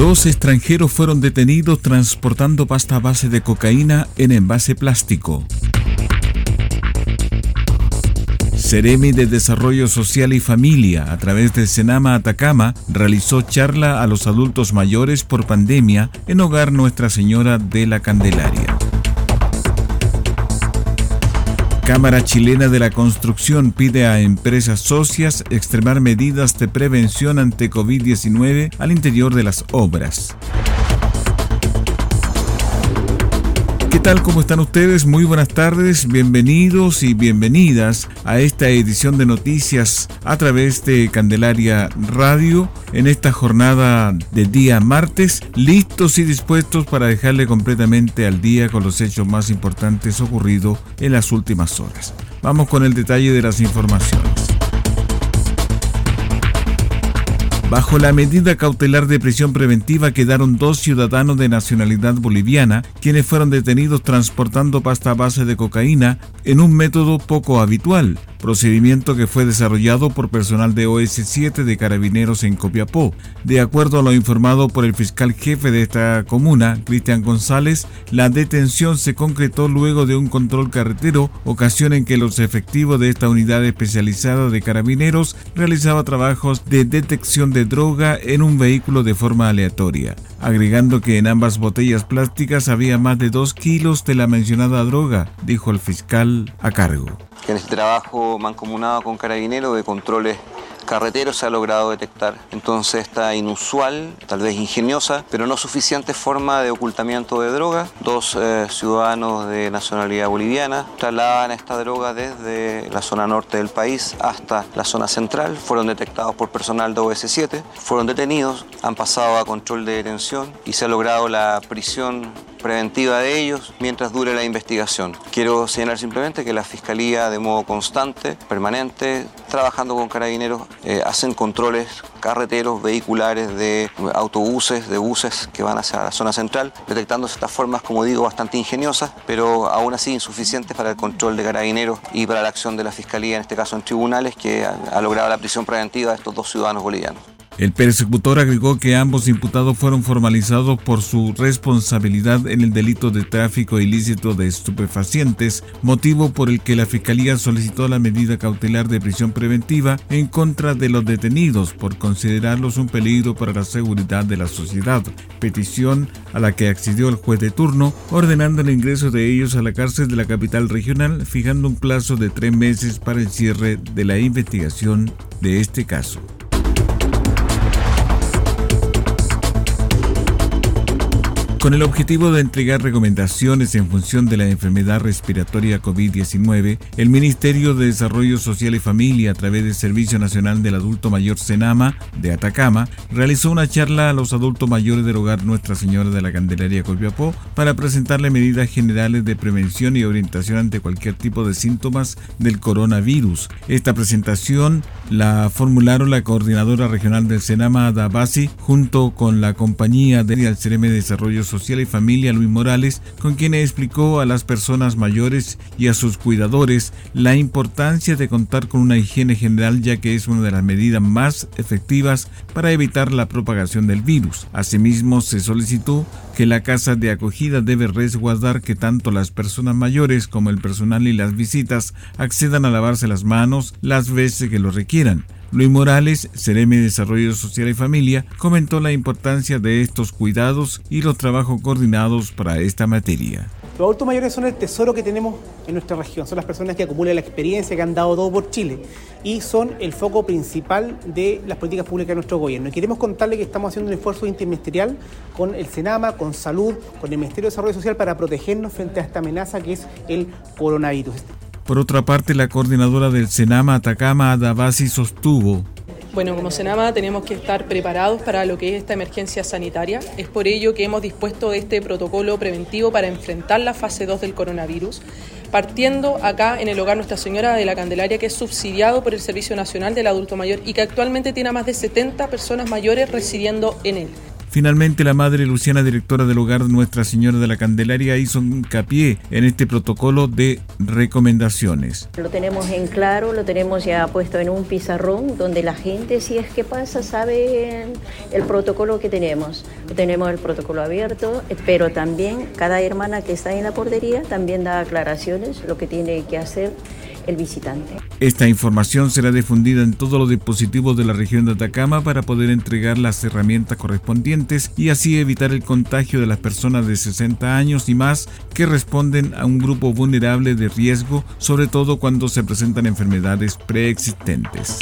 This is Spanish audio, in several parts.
Dos extranjeros fueron detenidos transportando pasta a base de cocaína en envase plástico. Ceremi de Desarrollo Social y Familia, a través del Senama Atacama, realizó charla a los adultos mayores por pandemia en Hogar Nuestra Señora de la Candelaria. Cámara Chilena de la Construcción pide a empresas socias extremar medidas de prevención ante COVID-19 al interior de las obras. ¿Qué tal? ¿Cómo están ustedes? Muy buenas tardes, bienvenidos y bienvenidas a esta edición de noticias a través de Candelaria Radio en esta jornada de día martes, listos y dispuestos para dejarle completamente al día con los hechos más importantes ocurridos en las últimas horas. Vamos con el detalle de las informaciones. Bajo la medida cautelar de prisión preventiva quedaron dos ciudadanos de nacionalidad boliviana, quienes fueron detenidos transportando pasta base de cocaína en un método poco habitual, procedimiento que fue desarrollado por personal de OS7 de Carabineros en Copiapó. De acuerdo a lo informado por el fiscal jefe de esta comuna, Cristian González, la detención se concretó luego de un control carretero, ocasión en que los efectivos de esta unidad especializada de Carabineros realizaba trabajos de detección de droga en un vehículo de forma aleatoria, agregando que en ambas botellas plásticas había más de dos kilos de la mencionada droga, dijo el fiscal a cargo. En este trabajo mancomunado con Carabineros de controles carreteros se ha logrado detectar. Entonces esta inusual, tal vez ingeniosa, pero no suficiente forma de ocultamiento de droga. Dos eh, ciudadanos de nacionalidad boliviana trasladaban esta droga desde la zona norte del país hasta la zona central. Fueron detectados por personal de OS7, fueron detenidos, han pasado a control de detención y se ha logrado la prisión preventiva de ellos mientras dure la investigación. Quiero señalar simplemente que la Fiscalía de modo constante, permanente, trabajando con carabineros, eh, hacen controles carreteros, vehiculares, de autobuses, de buses que van hacia la zona central, detectándose estas formas, como digo, bastante ingeniosas, pero aún así insuficientes para el control de carabineros y para la acción de la Fiscalía, en este caso en tribunales, que ha logrado la prisión preventiva de estos dos ciudadanos bolivianos. El persecutor agregó que ambos imputados fueron formalizados por su responsabilidad en el delito de tráfico ilícito de estupefacientes, motivo por el que la Fiscalía solicitó la medida cautelar de prisión preventiva en contra de los detenidos por considerarlos un peligro para la seguridad de la sociedad, petición a la que accedió el juez de turno, ordenando el ingreso de ellos a la cárcel de la capital regional, fijando un plazo de tres meses para el cierre de la investigación de este caso. Con el objetivo de entregar recomendaciones en función de la enfermedad respiratoria COVID-19, el Ministerio de Desarrollo Social y Familia, a través del Servicio Nacional del Adulto Mayor Senama de Atacama, realizó una charla a los adultos mayores del hogar Nuestra Señora de la Candelaria Copiapó para presentarle medidas generales de prevención y orientación ante cualquier tipo de síntomas del coronavirus. Esta presentación la formularon la coordinadora regional del Senama, Adabasi, junto con la compañía del CRM de Desarrollo Social y Familia Luis Morales, con quien explicó a las personas mayores y a sus cuidadores la importancia de contar con una higiene general ya que es una de las medidas más efectivas para evitar la propagación del virus. Asimismo, se solicitó que la casa de acogida debe resguardar que tanto las personas mayores como el personal y las visitas accedan a lavarse las manos las veces que lo requieran. Luis Morales, Cereme de Desarrollo Social y Familia, comentó la importancia de estos cuidados y los trabajos coordinados para esta materia. Los adultos mayores son el tesoro que tenemos en nuestra región, son las personas que acumulan la experiencia, que han dado todo por Chile y son el foco principal de las políticas públicas de nuestro gobierno. Y queremos contarle que estamos haciendo un esfuerzo interministerial con el SENAMA, con Salud, con el Ministerio de Desarrollo Social para protegernos frente a esta amenaza que es el coronavirus. Por otra parte, la coordinadora del Senama Atacama, Adabasi, sostuvo bueno, como Senama tenemos que estar preparados para lo que es esta emergencia sanitaria. Es por ello que hemos dispuesto este protocolo preventivo para enfrentar la fase 2 del coronavirus, partiendo acá en el hogar Nuestra Señora de la Candelaria, que es subsidiado por el Servicio Nacional del Adulto Mayor y que actualmente tiene a más de 70 personas mayores residiendo en él. Finalmente, la madre Luciana, directora del hogar Nuestra Señora de la Candelaria, hizo hincapié en este protocolo de recomendaciones. Lo tenemos en claro, lo tenemos ya puesto en un pizarrón donde la gente, si es que pasa, sabe el protocolo que tenemos. Tenemos el protocolo abierto, pero también cada hermana que está en la portería también da aclaraciones, lo que tiene que hacer el visitante. Esta información será difundida en todos los dispositivos de la región de Atacama para poder entregar las herramientas correspondientes y así evitar el contagio de las personas de 60 años y más que responden a un grupo vulnerable de riesgo, sobre todo cuando se presentan enfermedades preexistentes.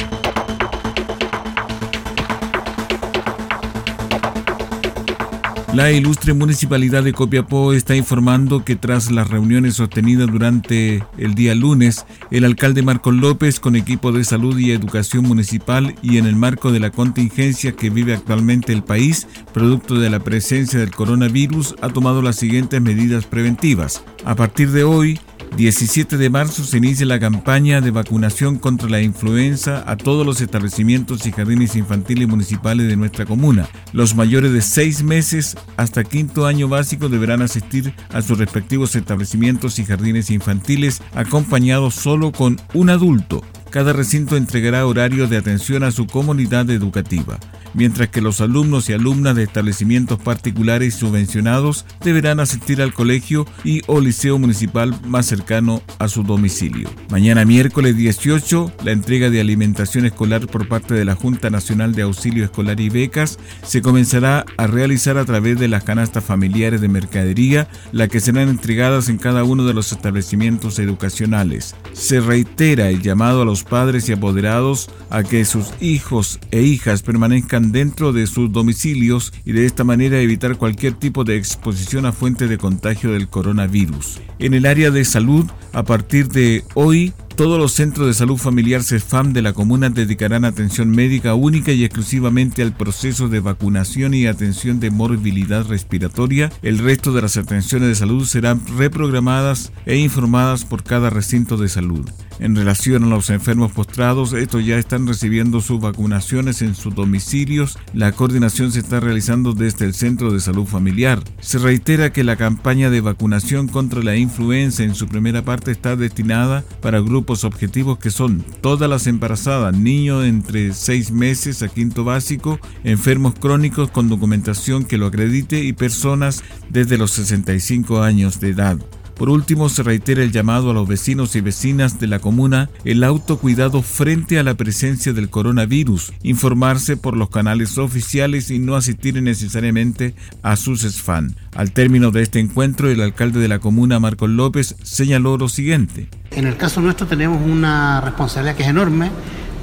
La ilustre municipalidad de Copiapó está informando que tras las reuniones sostenidas durante el día lunes, el alcalde Marcos López con equipo de salud y educación municipal y en el marco de la contingencia que vive actualmente el país, producto de la presencia del coronavirus, ha tomado las siguientes medidas preventivas. A partir de hoy, 17 de marzo se inicia la campaña de vacunación contra la influenza a todos los establecimientos y jardines infantiles municipales de nuestra comuna. Los mayores de 6 meses hasta quinto año básico deberán asistir a sus respectivos establecimientos y jardines infantiles acompañados solo con un adulto. Cada recinto entregará horarios de atención a su comunidad educativa mientras que los alumnos y alumnas de establecimientos particulares subvencionados deberán asistir al colegio y o liceo municipal más cercano a su domicilio. Mañana miércoles 18, la entrega de alimentación escolar por parte de la Junta Nacional de Auxilio Escolar y Becas se comenzará a realizar a través de las canastas familiares de mercadería, las que serán entregadas en cada uno de los establecimientos educacionales. Se reitera el llamado a los padres y apoderados a que sus hijos e hijas permanezcan dentro de sus domicilios y de esta manera evitar cualquier tipo de exposición a fuente de contagio del coronavirus. En el área de salud, a partir de hoy, todos los centros de salud familiar CEFAM de la comuna dedicarán atención médica única y exclusivamente al proceso de vacunación y atención de morbilidad respiratoria. El resto de las atenciones de salud serán reprogramadas e informadas por cada recinto de salud. En relación a los enfermos postrados, estos ya están recibiendo sus vacunaciones en sus domicilios. La coordinación se está realizando desde el Centro de Salud Familiar. Se reitera que la campaña de vacunación contra la influenza en su primera parte está destinada para grupos objetivos que son todas las embarazadas, niños entre 6 meses a quinto básico, enfermos crónicos con documentación que lo acredite y personas desde los 65 años de edad. Por último, se reitera el llamado a los vecinos y vecinas de la comuna el autocuidado frente a la presencia del coronavirus, informarse por los canales oficiales y no asistir necesariamente a sus SFAN. Al término de este encuentro, el alcalde de la comuna, Marcos López, señaló lo siguiente. En el caso nuestro tenemos una responsabilidad que es enorme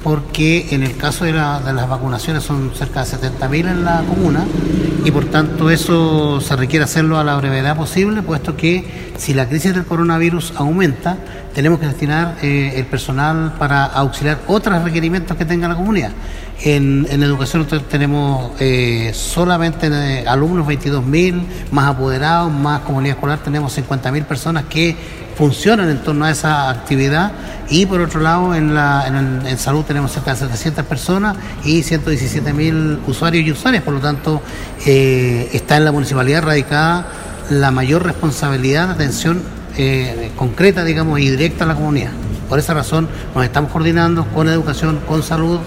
porque en el caso de, las vacunaciones son cerca de 70.000 en la comuna y por tanto eso se requiere hacerlo a la brevedad posible, puesto que si la crisis del coronavirus aumenta, tenemos que destinar eh, el personal para auxiliar otros requerimientos que tenga la comunidad. En, educación nosotros tenemos eh, solamente eh, alumnos 22.000, más apoderados, más comunidad escolar, tenemos 50.000 personas que funcionan en torno a esa actividad y por otro lado en, la, en, salud tenemos cerca de 700 personas y 117 mil usuarios y usuarias, por lo tanto eh, está en la municipalidad radicada la mayor responsabilidad de atención eh, concreta, digamos, y directa a la comunidad. Por esa razón nos estamos coordinando con educación, con salud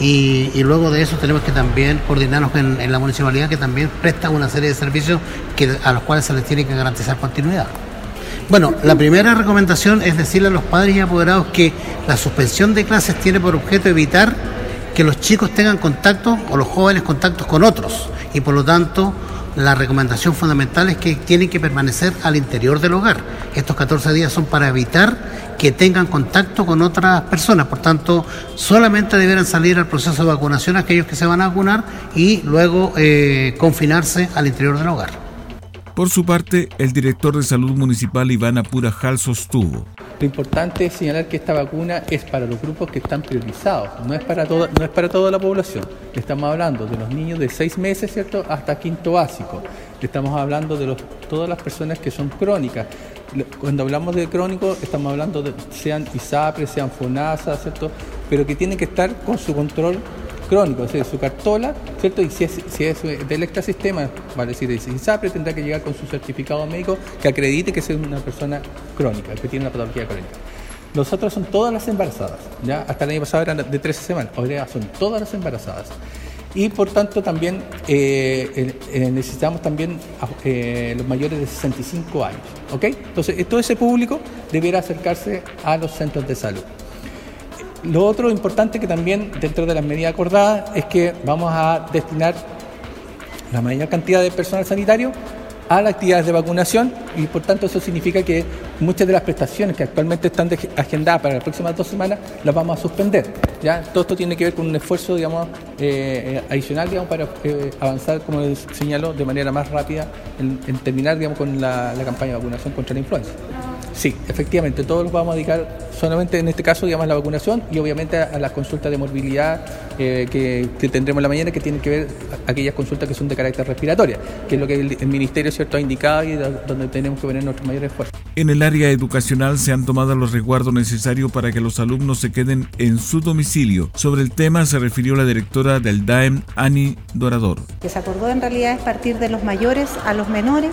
y, luego de eso tenemos que también coordinarnos en, en, la municipalidad que también presta una serie de servicios que, a los cuales se les tiene que garantizar continuidad. Bueno, la primera recomendación es decirle a los padres y apoderados que la suspensión de clases tiene por objeto evitar que los chicos tengan contacto o los jóvenes contactos con otros y por lo tanto la recomendación fundamental es que tienen que permanecer al interior del hogar. Estos 14 días son para evitar que tengan contacto con otras personas, por tanto, solamente deberán salir al proceso de vacunación aquellos que se van a vacunar y luego eh, confinarse al interior del hogar. Por su parte, el director de salud municipal Iván Apurajal sostuvo. Lo importante es señalar que esta vacuna es para los grupos que están priorizados, no es para toda, no es para toda la población. Estamos hablando de los niños de seis meses, ¿cierto?, hasta quinto básico. Estamos hablando de todas las personas que son crónicas. Cuando hablamos de crónico, estamos hablando de sean ISAPRE, sean FONASA, ¿cierto? Pero que tienen que estar con su control crónico, es decir, su cartola, ¿cierto? Y si es, si es del sistema, vale decir, si ISAPRE tendrá que llegar con su certificado médico que acredite que es una persona crónica, que tiene una patología crónica. Los otros son todas las embarazadas, ¿ya? Hasta el año pasado eran de 13 semanas, ahora son todas las embarazadas. Y por tanto también eh, eh, necesitamos también eh, los mayores de 65 años, ¿ok? Entonces, todo ese público debiera acercarse a los centros de salud. Lo otro importante que también dentro de las medidas acordadas es que vamos a destinar la mayor cantidad de personal sanitario a las actividades de vacunación y por tanto eso significa que muchas de las prestaciones que actualmente están agendadas para las próximas dos semanas las vamos a suspender. ¿ya? Todo esto tiene que ver con un esfuerzo digamos, eh, adicional digamos, para eh, avanzar, como señaló, de manera más rápida en, terminar digamos, con la, la campaña de vacunación contra la influenza. Sí, efectivamente, todos los vamos a dedicar solamente en este caso, digamos, a la vacunación y obviamente a, las consultas de morbilidad eh, que, tendremos la mañana, que tienen que ver aquellas consultas que son de carácter respiratoria, que es lo que el, Ministerio cierto ha indicado y donde tenemos que poner nuestro mayor esfuerzo. En el área educacional se han tomado los resguardos necesarios para que los alumnos se queden en su domicilio. Sobre el tema se refirió la directora del DAEM, Ani Dorador. Que se acordó en realidad es partir de los mayores a los menores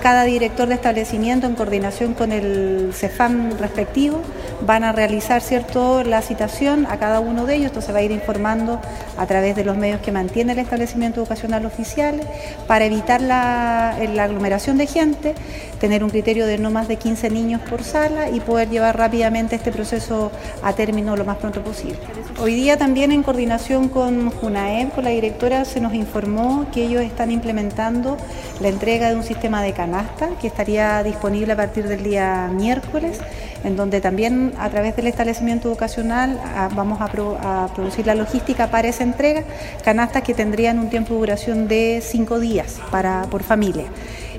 cada director de establecimiento, en coordinación con el CEFAM respectivo, van a realizar cierto la citación a cada uno de ellos, esto se va a ir informando a través de los medios que mantiene el establecimiento educacional oficial, para evitar la, la aglomeración de gente, tener un criterio de no más de 15 niños por sala y poder llevar rápidamente este proceso a término lo más pronto posible. Hoy día también en coordinación con JUNAEB, con la directora, se nos informó que ellos están implementando la entrega de un sistema de canasta que estaría disponible a partir del día miércoles, en donde también a través del establecimiento educacional ah, vamos a, producir la logística para esa entrega, canastas que tendrían un tiempo de duración de cinco días para, por familia.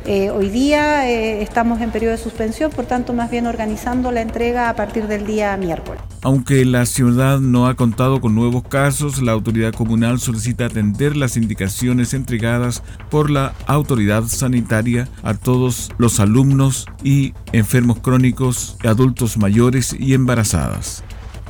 Eh, hoy día eh, estamos en periodo de suspensión, por tanto, más bien organizando la entrega a partir del día miércoles. Aunque la ciudad no ha contado con nuevos casos, la autoridad comunal solicita atender las indicaciones entregadas por la autoridad sanitaria a todos los alumnos y enfermos crónicos, adultos mayores y embarazadas.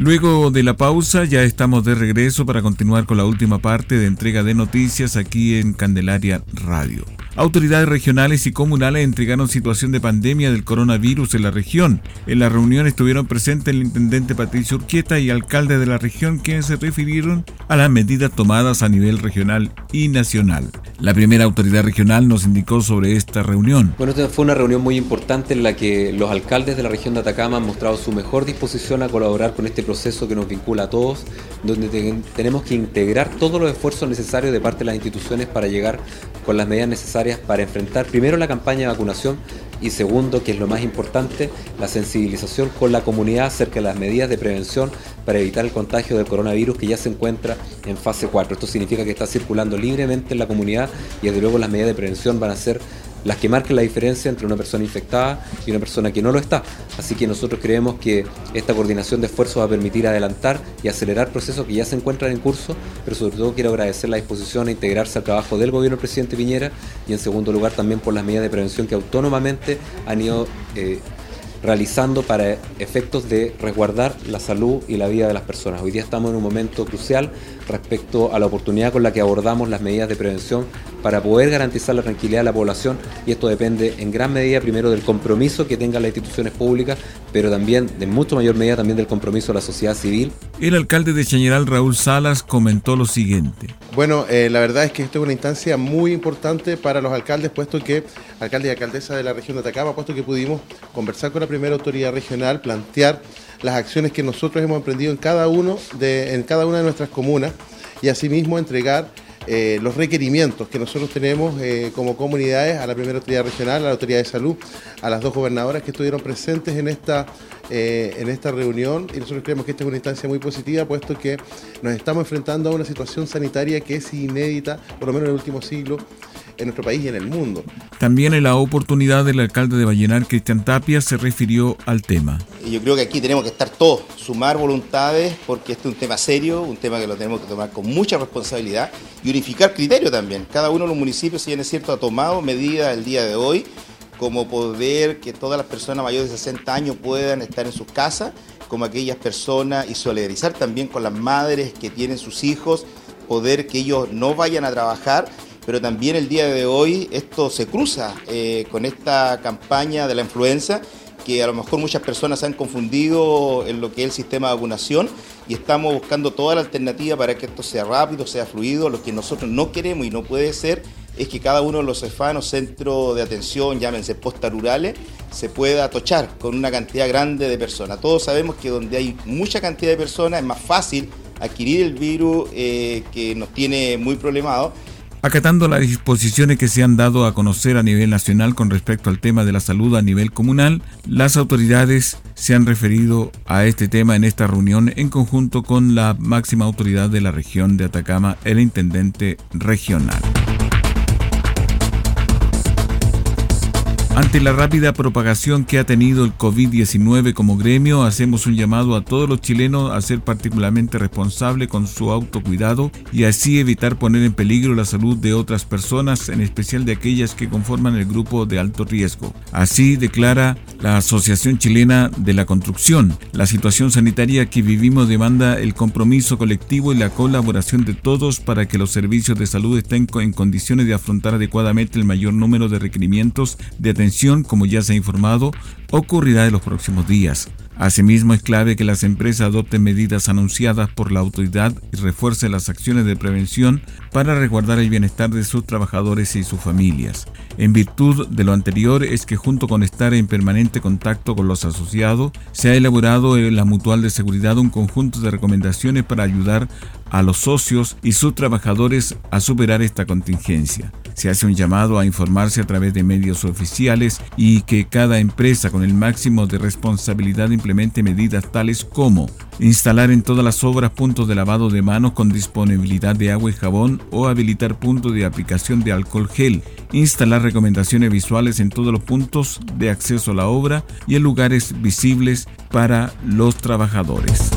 Luego de la pausa ya estamos de regreso para continuar con la última parte de entrega de noticias aquí en Candelaria Radio. Autoridades regionales y comunales entregaron situación de pandemia del coronavirus en la región. En la reunión estuvieron presentes el intendente Patricio Urquieta y alcalde de la región quienes se refirieron a las medidas tomadas a nivel regional y nacional. La primera autoridad regional nos indicó sobre esta reunión. Bueno, esta fue una reunión muy importante en la que los alcaldes de la región de Atacama han mostrado su mejor disposición a colaborar con este proceso que nos vincula a todos, donde tenemos que integrar todos los esfuerzos necesarios de parte de las instituciones para llegar con las medidas necesarias para enfrentar primero la campaña de vacunación y segundo, que es lo más importante, la sensibilización con la comunidad acerca de las medidas de prevención para evitar el contagio del coronavirus que ya se encuentra en fase 4. Esto significa que está circulando libremente en la comunidad y desde luego las medidas de prevención van a ser las que marquen la diferencia entre una persona infectada y una persona que no lo está. Así que nosotros creemos que esta coordinación de esfuerzos va a permitir adelantar y acelerar procesos que ya se encuentran en curso, pero sobre todo quiero agradecer la disposición a integrarse al trabajo del gobierno del presidente Piñera y en segundo lugar también por las medidas de prevención que autónomamente han ido eh, realizando para efectos de resguardar la salud y la vida de las personas. Hoy día estamos en un momento crucial respecto a la oportunidad con la que abordamos las medidas de prevención para poder garantizar la tranquilidad de la población y esto depende en gran medida primero del compromiso que tengan las instituciones públicas, pero también de mucho mayor medida también del compromiso de la sociedad civil. El alcalde de Chañaral, Raúl Salas, comentó lo siguiente. Bueno, eh, la verdad es que esto es una instancia muy importante para los alcaldes, puesto que, alcalde y alcaldesa de la región de Atacama, puesto que pudimos conversar con la primera autoridad regional, plantear las acciones que nosotros hemos emprendido en cada, uno de, en cada una de nuestras comunas y asimismo entregar eh, los requerimientos que nosotros tenemos eh, como comunidades a la primera autoridad regional, a la autoridad de salud, a las dos gobernadoras que estuvieron presentes en esta, eh, en esta reunión. Y nosotros creemos que esta es una instancia muy positiva puesto que nos estamos enfrentando a una situación sanitaria que es inédita, por lo menos en el último siglo, en nuestro país y en el mundo. También en la oportunidad del alcalde de Vallenar, Cristian Tapia, se refirió al tema. Yo creo que aquí tenemos que estar todos, sumar voluntades, porque este es un tema serio, un tema que lo tenemos que tomar con mucha responsabilidad y unificar criterios también. Cada uno de los municipios, si bien es cierto, ha tomado medidas el día de hoy, como poder que todas las personas mayores de 60 años puedan estar en sus casas, como aquellas personas, y solidarizar también con las madres que tienen sus hijos, poder que ellos no vayan a trabajar pero también el día de hoy esto se cruza eh, con esta campaña de la influenza que a lo mejor muchas personas han confundido en lo que es el sistema de vacunación y estamos buscando toda la alternativa para que esto sea rápido, sea fluido. Lo que nosotros no queremos y no puede ser es que cada uno de los cefanos, centros de atención, llámense postas rurales, se pueda atochar con una cantidad grande de personas. Todos sabemos que donde hay mucha cantidad de personas es más fácil adquirir el virus eh, que nos tiene muy problemados Acatando las disposiciones que se han dado a conocer a nivel nacional con respecto al tema de la salud a nivel comunal, las autoridades se han referido a este tema en esta reunión en conjunto con la máxima autoridad de la región de Atacama, el intendente regional. Ante la rápida propagación que ha tenido el COVID-19 como gremio, hacemos un llamado a todos los chilenos a ser particularmente responsables con su autocuidado y así evitar poner en peligro la salud de otras personas, en especial de aquellas que conforman el grupo de alto riesgo. Así declara la Asociación Chilena de la Construcción. La situación sanitaria que vivimos demanda el compromiso colectivo y la colaboración de todos para que los servicios de salud estén en condiciones de afrontar adecuadamente el mayor número de requerimientos de atención como ya se ha informado, ocurrirá en los próximos días. Asimismo, es clave que las empresas adopten medidas anunciadas por la autoridad y refuercen las acciones de prevención para resguardar el bienestar de sus trabajadores y sus familias. En virtud de lo anterior es que junto con estar en permanente contacto con los asociados, se ha elaborado en la Mutual de Seguridad un conjunto de recomendaciones para ayudar a los socios y sus trabajadores a superar esta contingencia. Se hace un llamado a informarse a través de medios oficiales y que cada empresa con el máximo de responsabilidad implemente medidas tales como instalar en todas las obras puntos de lavado de manos con disponibilidad de agua y jabón o habilitar puntos de aplicación de alcohol gel, instalar recomendaciones visuales en todos los puntos de acceso a la obra y en lugares visibles para los trabajadores.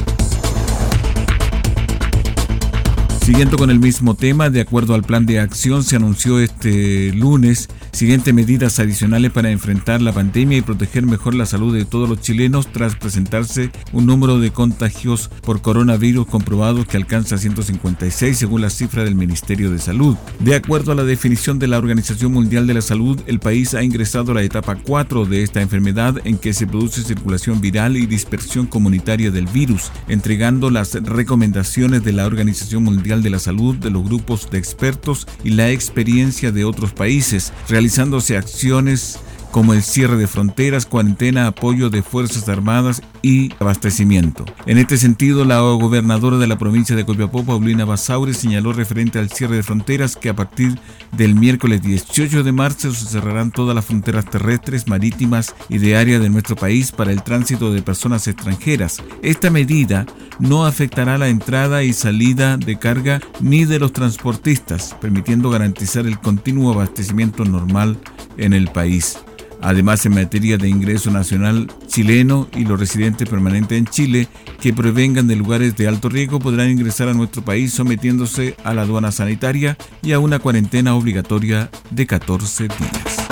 Siguiendo con el mismo tema, de acuerdo al plan de acción, se anunció este lunes siguientes medidas adicionales para enfrentar la pandemia y proteger mejor la salud de todos los chilenos tras presentarse un número de contagios por coronavirus comprobados que alcanza 156 según la cifra del Ministerio de Salud. De acuerdo a la definición de la Organización Mundial de la Salud, el país ha ingresado a la etapa 4 de esta enfermedad en que se produce circulación viral y dispersión comunitaria del virus, entregando las recomendaciones de la Organización Mundial de la Salud, de los grupos de expertos y la experiencia de otros países, realizándose acciones como el cierre de fronteras, cuarentena, apoyo de Fuerzas Armadas y abastecimiento. En este sentido, la gobernadora de la provincia de Copiapó, Paulina Basaure, señaló referente al cierre de fronteras que a partir del miércoles 18 de marzo se cerrarán todas las fronteras terrestres, marítimas y de área de nuestro país para el tránsito de personas extranjeras. Esta medida no afectará la entrada y salida de carga ni de los transportistas, permitiendo garantizar el continuo abastecimiento normal en el país. Además, en materia de ingreso nacional chileno y los residentes permanentes en Chile que provengan de lugares de alto riesgo podrán ingresar a nuestro país sometiéndose a la aduana sanitaria y a una cuarentena obligatoria de 14 días.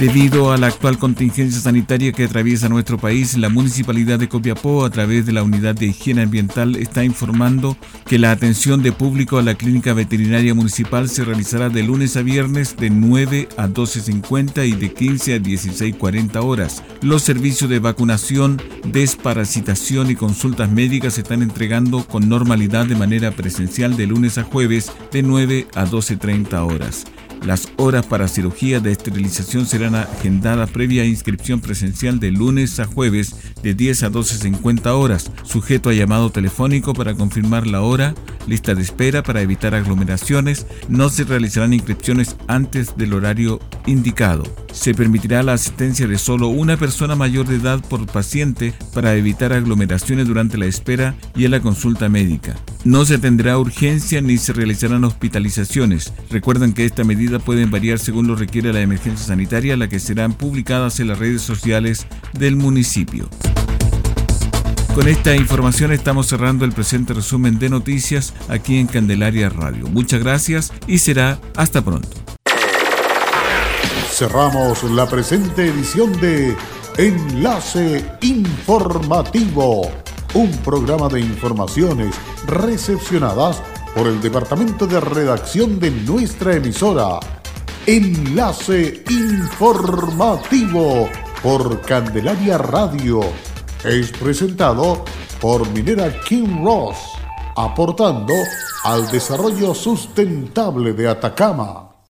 Debido a la actual contingencia sanitaria que atraviesa nuestro país, la Municipalidad de Copiapó, a través de la Unidad de Higiene Ambiental, está informando que la atención de público a la Clínica Veterinaria Municipal se realizará de lunes a viernes de 9 a 12.50 y de 15 a 16.40 horas. Los servicios de vacunación, desparasitación y consultas médicas se están entregando con normalidad de manera presencial de lunes a jueves de 9 a 12.30 horas. Las horas para cirugía de esterilización serán agendadas previa inscripción presencial de lunes a jueves de 10 a 12.50 horas, sujeto a llamado telefónico para confirmar la hora, lista de espera para evitar aglomeraciones, no se realizarán inscripciones antes del horario indicado. Se permitirá la asistencia de solo una persona mayor de edad por paciente para evitar aglomeraciones durante la espera y en la consulta médica. No se tendrá urgencia ni se realizarán hospitalizaciones. Recuerden que esta medida puede variar según lo requiere la emergencia sanitaria, la que serán publicadas en las redes sociales del municipio. Con esta información estamos cerrando el presente resumen de noticias aquí en Candelaria Radio. Muchas gracias y será hasta pronto. Cerramos la presente edición de Enlace Informativo, un programa de informaciones recepcionadas por el Departamento de Redacción de nuestra emisora. Enlace Informativo por Candelaria Radio. Es presentado por Minera King Ross, aportando al desarrollo sustentable de Atacama.